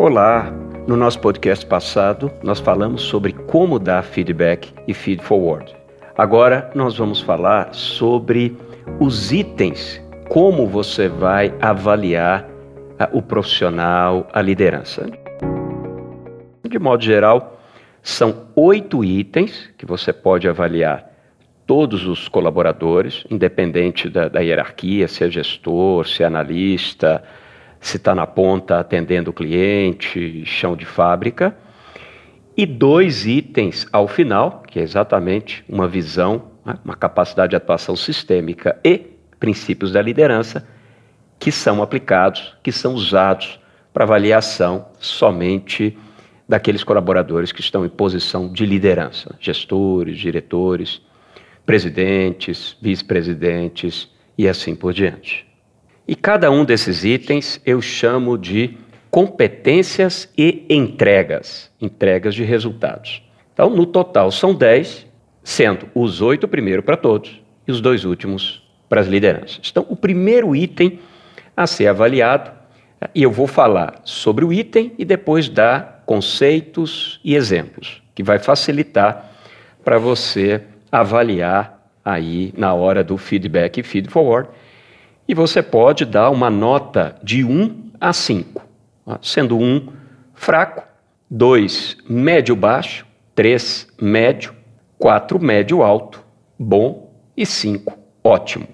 Olá! No nosso podcast passado, nós falamos sobre como dar feedback e feed forward. Agora nós vamos falar sobre os itens, como você vai avaliar o profissional, a liderança. De modo geral, são oito itens que você pode avaliar todos os colaboradores, independente da, da hierarquia, se é gestor, se é analista, se está na ponta atendendo o cliente, chão de fábrica. E dois itens ao final, que é exatamente uma visão, né, uma capacidade de atuação sistêmica e princípios da liderança, que são aplicados, que são usados para avaliação somente daqueles colaboradores que estão em posição de liderança, gestores, diretores, presidentes, vice-presidentes e assim por diante. E cada um desses itens eu chamo de competências e entregas, entregas de resultados. Então, no total, são 10, sendo os oito primeiro para todos e os dois últimos para as lideranças. Então, o primeiro item a ser avaliado, e eu vou falar sobre o item e depois dar conceitos e exemplos, que vai facilitar para você avaliar aí na hora do feedback e feed forward. E você pode dar uma nota de 1 a 5, sendo 1 fraco, 2 médio-baixo, 3 médio, 4 médio-alto, bom e 5 ótimo.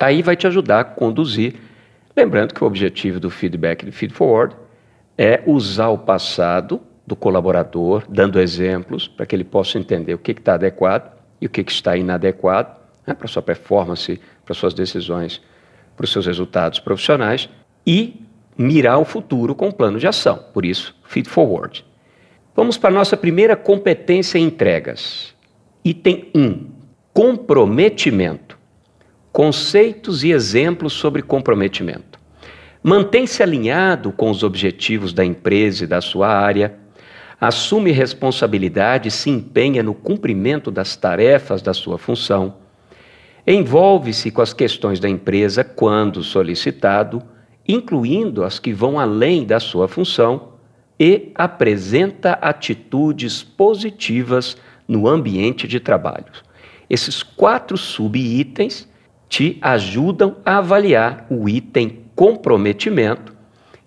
Aí vai te ajudar a conduzir. Lembrando que o objetivo do feedback e do feed forward é usar o passado do colaborador, dando exemplos para que ele possa entender o que está adequado e o que, que está inadequado né, para sua performance, para suas decisões, para os seus resultados profissionais e mirar o futuro com um plano de ação. Por isso, feed forward. Vamos para a nossa primeira competência em entregas. Item 1: comprometimento. Conceitos e exemplos sobre comprometimento. Mantém-se alinhado com os objetivos da empresa e da sua área assume responsabilidade e se empenha no cumprimento das tarefas da sua função, envolve-se com as questões da empresa quando solicitado, incluindo as que vão além da sua função, e apresenta atitudes positivas no ambiente de trabalho. Esses quatro subitens te ajudam a avaliar o item comprometimento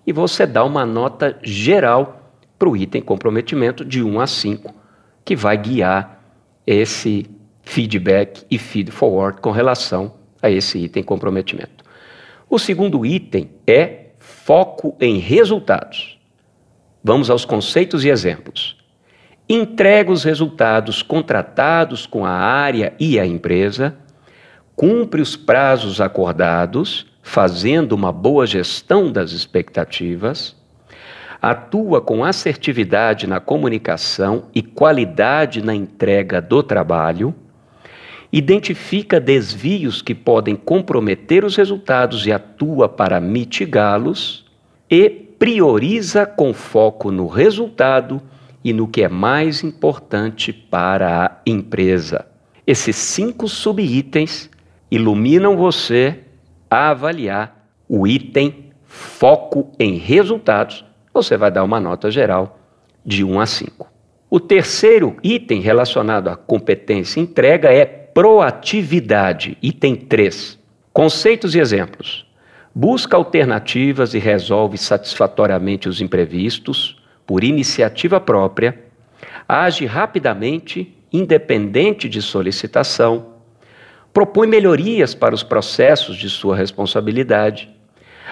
e você dá uma nota geral para o item comprometimento de 1 a 5, que vai guiar esse feedback e feed forward com relação a esse item comprometimento. O segundo item é foco em resultados. Vamos aos conceitos e exemplos. Entrega os resultados contratados com a área e a empresa, cumpre os prazos acordados, fazendo uma boa gestão das expectativas, atua com assertividade na comunicação e qualidade na entrega do trabalho, identifica desvios que podem comprometer os resultados e atua para mitigá-los, e prioriza com foco no resultado e no que é mais importante para a empresa. Esses cinco subitens iluminam você a avaliar o item foco em resultados você vai dar uma nota geral de 1 a 5. O terceiro item relacionado à competência entrega é proatividade, item 3. Conceitos e exemplos. Busca alternativas e resolve satisfatoriamente os imprevistos por iniciativa própria, age rapidamente, independente de solicitação, propõe melhorias para os processos de sua responsabilidade,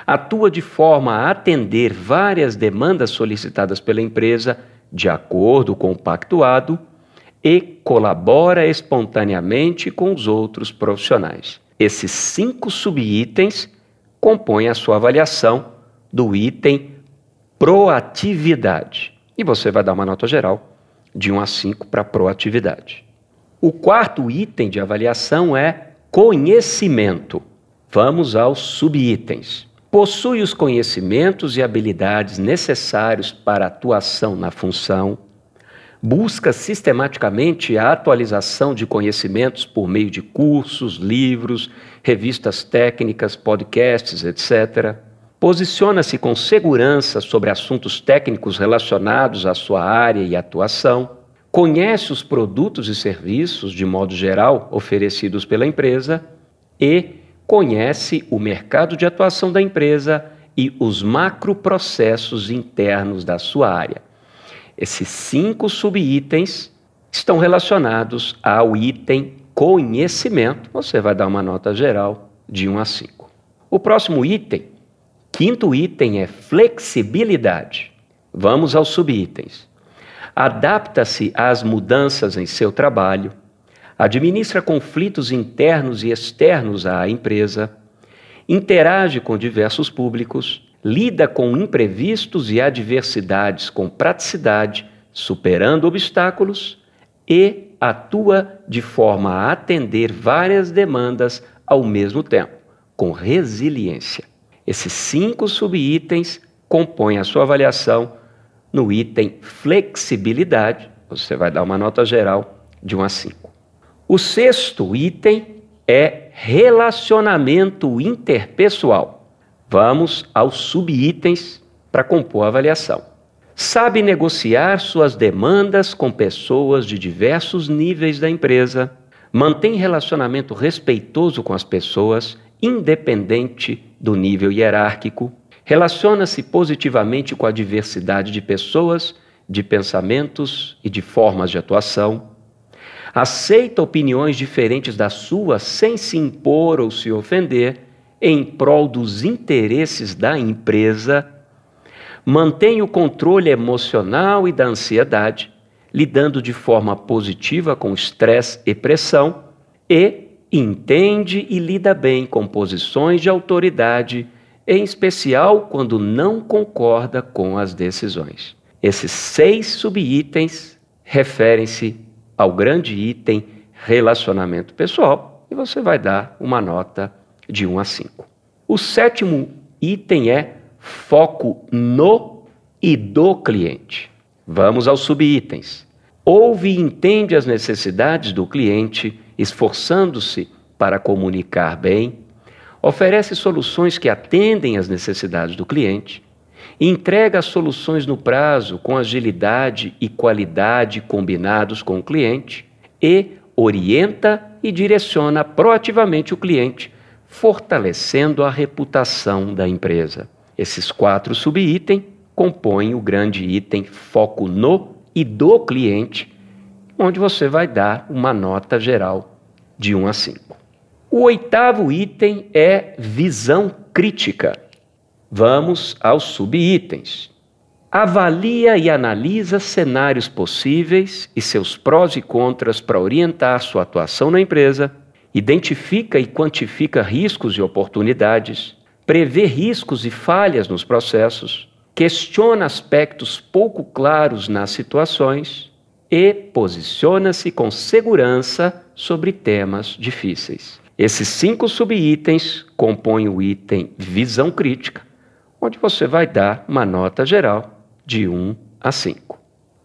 atua de forma a atender várias demandas solicitadas pela empresa de acordo com o pactuado e colabora espontaneamente com os outros profissionais. Esses cinco subitens compõem a sua avaliação do item proatividade. E você vai dar uma nota geral de 1 a 5 para proatividade. O quarto item de avaliação é conhecimento. Vamos aos subitens possui os conhecimentos e habilidades necessários para atuação na função, busca sistematicamente a atualização de conhecimentos por meio de cursos, livros, revistas técnicas, podcasts, etc. Posiciona-se com segurança sobre assuntos técnicos relacionados à sua área e atuação. Conhece os produtos e serviços, de modo geral, oferecidos pela empresa e conhece o mercado de atuação da empresa e os macroprocessos internos da sua área. Esses cinco subitens estão relacionados ao item conhecimento. Você vai dar uma nota geral de 1 a 5. O próximo item, quinto item, é flexibilidade. Vamos aos subitens. Adapta-se às mudanças em seu trabalho, administra conflitos internos e externos à empresa, interage com diversos públicos, lida com imprevistos e adversidades com praticidade, superando obstáculos e atua de forma a atender várias demandas ao mesmo tempo, com resiliência. Esses cinco subitens compõem a sua avaliação no item flexibilidade. Você vai dar uma nota geral de 1 a 5. O sexto item é relacionamento interpessoal. Vamos aos subitens para compor a avaliação. Sabe negociar suas demandas com pessoas de diversos níveis da empresa, mantém relacionamento respeitoso com as pessoas, independente do nível hierárquico, relaciona-se positivamente com a diversidade de pessoas, de pensamentos e de formas de atuação, aceita opiniões diferentes da sua sem se impor ou se ofender, em prol dos interesses da empresa mantém o controle emocional e da ansiedade, lidando de forma positiva com estresse e pressão, e entende e lida bem com posições de autoridade, em especial quando não concorda com as decisões. Esses seis subitens referem-se ao grande item relacionamento pessoal e você vai dar uma nota de 1 a 5. O sétimo item é foco no e do cliente. Vamos aos subitens. Ouve e entende as necessidades do cliente, esforçando-se para comunicar bem, oferece soluções que atendem às necessidades do cliente, entrega soluções no prazo com agilidade e qualidade combinados com o cliente e orienta e direciona proativamente o cliente, fortalecendo a reputação da empresa. Esses quatro subitens compõem o grande item foco no e do cliente, onde você vai dar uma nota geral de 1 a 5. O oitavo item é visão crítica. Vamos aos subitens. Avalia e analisa cenários possíveis e seus prós e contras para orientar sua atuação na empresa, identifica e quantifica riscos e oportunidades, prevê riscos e falhas nos processos, questiona aspectos pouco claros nas situações e posiciona-se com segurança sobre temas difíceis. Esses cinco subitens compõem o item visão crítica, onde você vai dar uma nota geral de 1 a 5.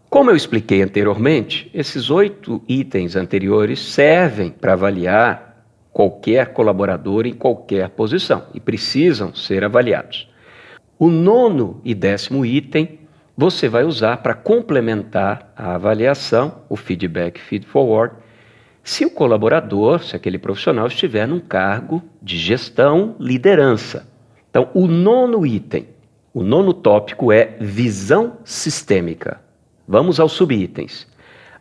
Como eu expliquei anteriormente, esses oito itens anteriores servem para avaliar qualquer colaborador em qualquer posição e precisam ser avaliados. O nono e décimo item você vai usar para complementar a avaliação, o feedback feed forward, se o colaborador, se aquele profissional estiver num cargo de gestão, liderança. Então, o nono item, o nono tópico é visão sistêmica. Vamos aos subitens.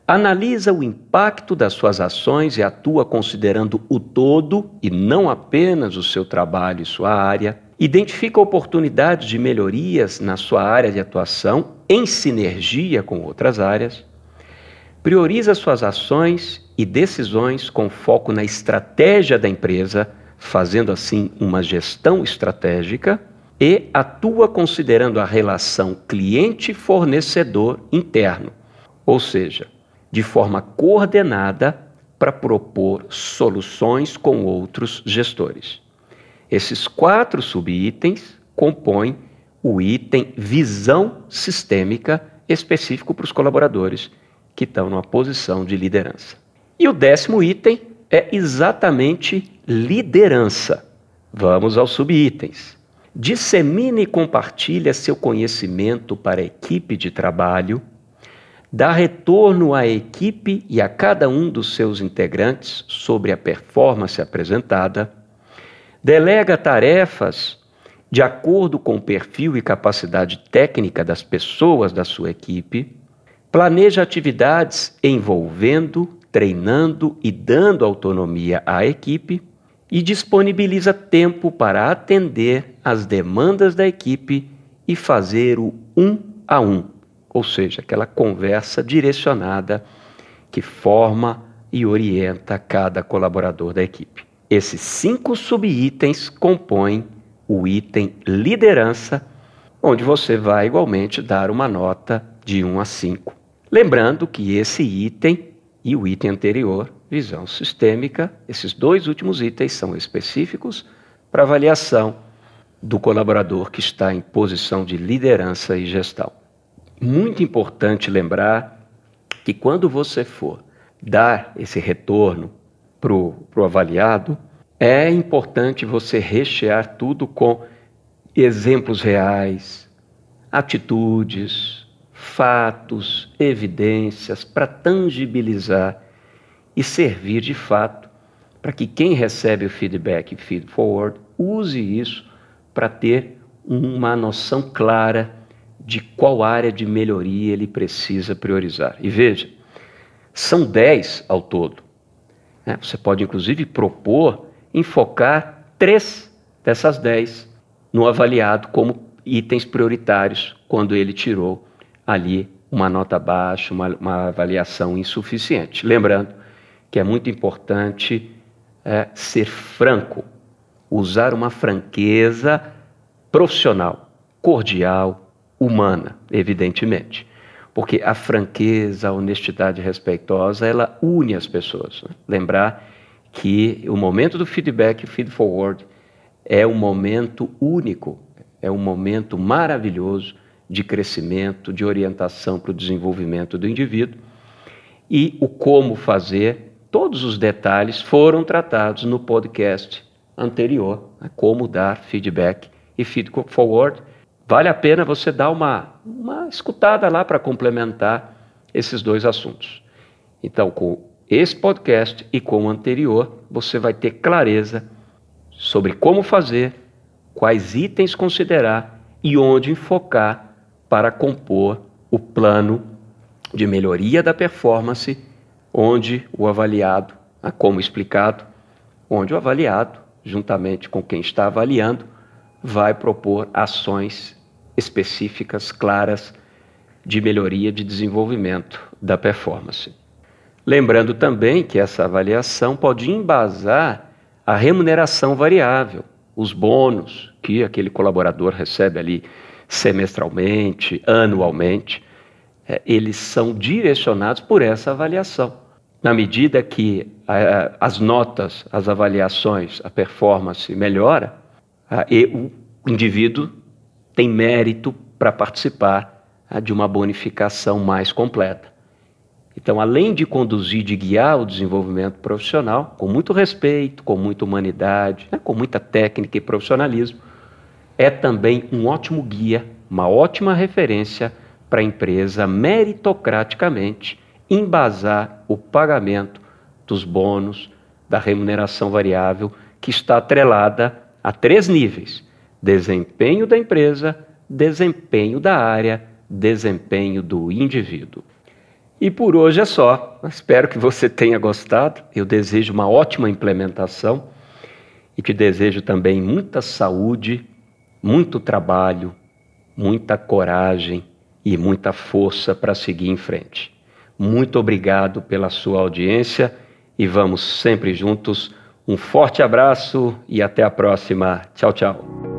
Analisa o impacto das suas ações e atua considerando o todo e não apenas o seu trabalho e sua área. Identifica oportunidades de melhorias na sua área de atuação em sinergia com outras áreas. Prioriza suas ações e decisões com foco na estratégia da empresa, fazendo assim uma gestão estratégica e atua considerando a relação cliente-fornecedor interno. Ou seja, de forma coordenada para propor soluções com outros gestores. Esses quatro subitens compõem o item visão sistêmica específico para os colaboradores que estão numa posição de liderança. E o décimo item é exatamente liderança. Vamos aos subitens. Dissemine e compartilhe seu conhecimento para a equipe de trabalho, dá retorno à equipe e a cada um dos seus integrantes sobre a performance apresentada, delega tarefas de acordo com o perfil e capacidade técnica das pessoas da sua equipe, planeja atividades envolvendo, treinando e dando autonomia à equipe e disponibiliza tempo para atender às demandas da equipe e fazer o um a um, ou seja, aquela conversa direcionada que forma e orienta cada colaborador da equipe. Esses cinco subitens compõem o item liderança, onde você vai igualmente dar uma nota de 1 a 5. Lembrando que esse item e o item anterior, visão sistêmica, esses dois últimos itens são específicos para avaliação do colaborador que está em posição de liderança e gestão. Muito importante lembrar que quando você for dar esse retorno para o avaliado, é importante você rechear tudo com exemplos reais, atitudes, fatos, evidências, para tangibilizar e servir de fato para que quem recebe o feedback feed forward use isso para ter uma noção clara de qual área de melhoria ele precisa priorizar. E veja, são 10 ao todo. Né? Você pode, inclusive, propor enfocar três dessas 10 no avaliado como itens prioritários quando ele tirou ali uma nota baixa, uma, uma avaliação insuficiente. Lembrando que é muito importante é, ser franco, usar uma franqueza profissional, cordial, humana, evidentemente. Porque a franqueza, a honestidade respeitosa, ela une as pessoas. Né? Lembrar que o momento do feedback, o feed forward, é um momento único, é um momento maravilhoso de crescimento, de orientação para o desenvolvimento do indivíduo. E o como fazer, todos os detalhes foram tratados no podcast anterior, né? como dar feedback e feed forward. Vale a pena você dar uma, uma escutada lá para complementar esses dois assuntos. Então, com esse podcast e com o anterior, você vai ter clareza sobre como fazer, quais itens considerar e onde enfocar para compor o plano de melhoria da performance, onde o avaliado, ah, como explicado, onde o avaliado, juntamente com quem está avaliando, vai propor ações específicas, claras, de melhoria de desenvolvimento da performance. Lembrando também que essa avaliação pode embasar a remuneração variável, os bônus que aquele colaborador recebe ali semestralmente, anualmente, é, eles são direcionados por essa avaliação. Na medida que a, as notas, as avaliações, a performance melhora, a, e o indivíduo tem mérito para participar a, de uma bonificação mais completa. Então, além de conduzir, de guiar o desenvolvimento profissional, com muito respeito, com muita humanidade, né, com muita técnica e profissionalismo, é também um ótimo guia, uma ótima referência para a empresa meritocraticamente embasar o pagamento dos bônus, da remuneração variável, que está atrelada a três níveis: desempenho da empresa, desempenho da área, desempenho do indivíduo. E por hoje é só. Espero que você tenha gostado. Eu desejo uma ótima implementação e te desejo também muita saúde, muito trabalho, muita coragem e muita força para seguir em frente. Muito obrigado pela sua audiência e vamos sempre juntos. Um forte abraço e até a próxima. Tchau, tchau.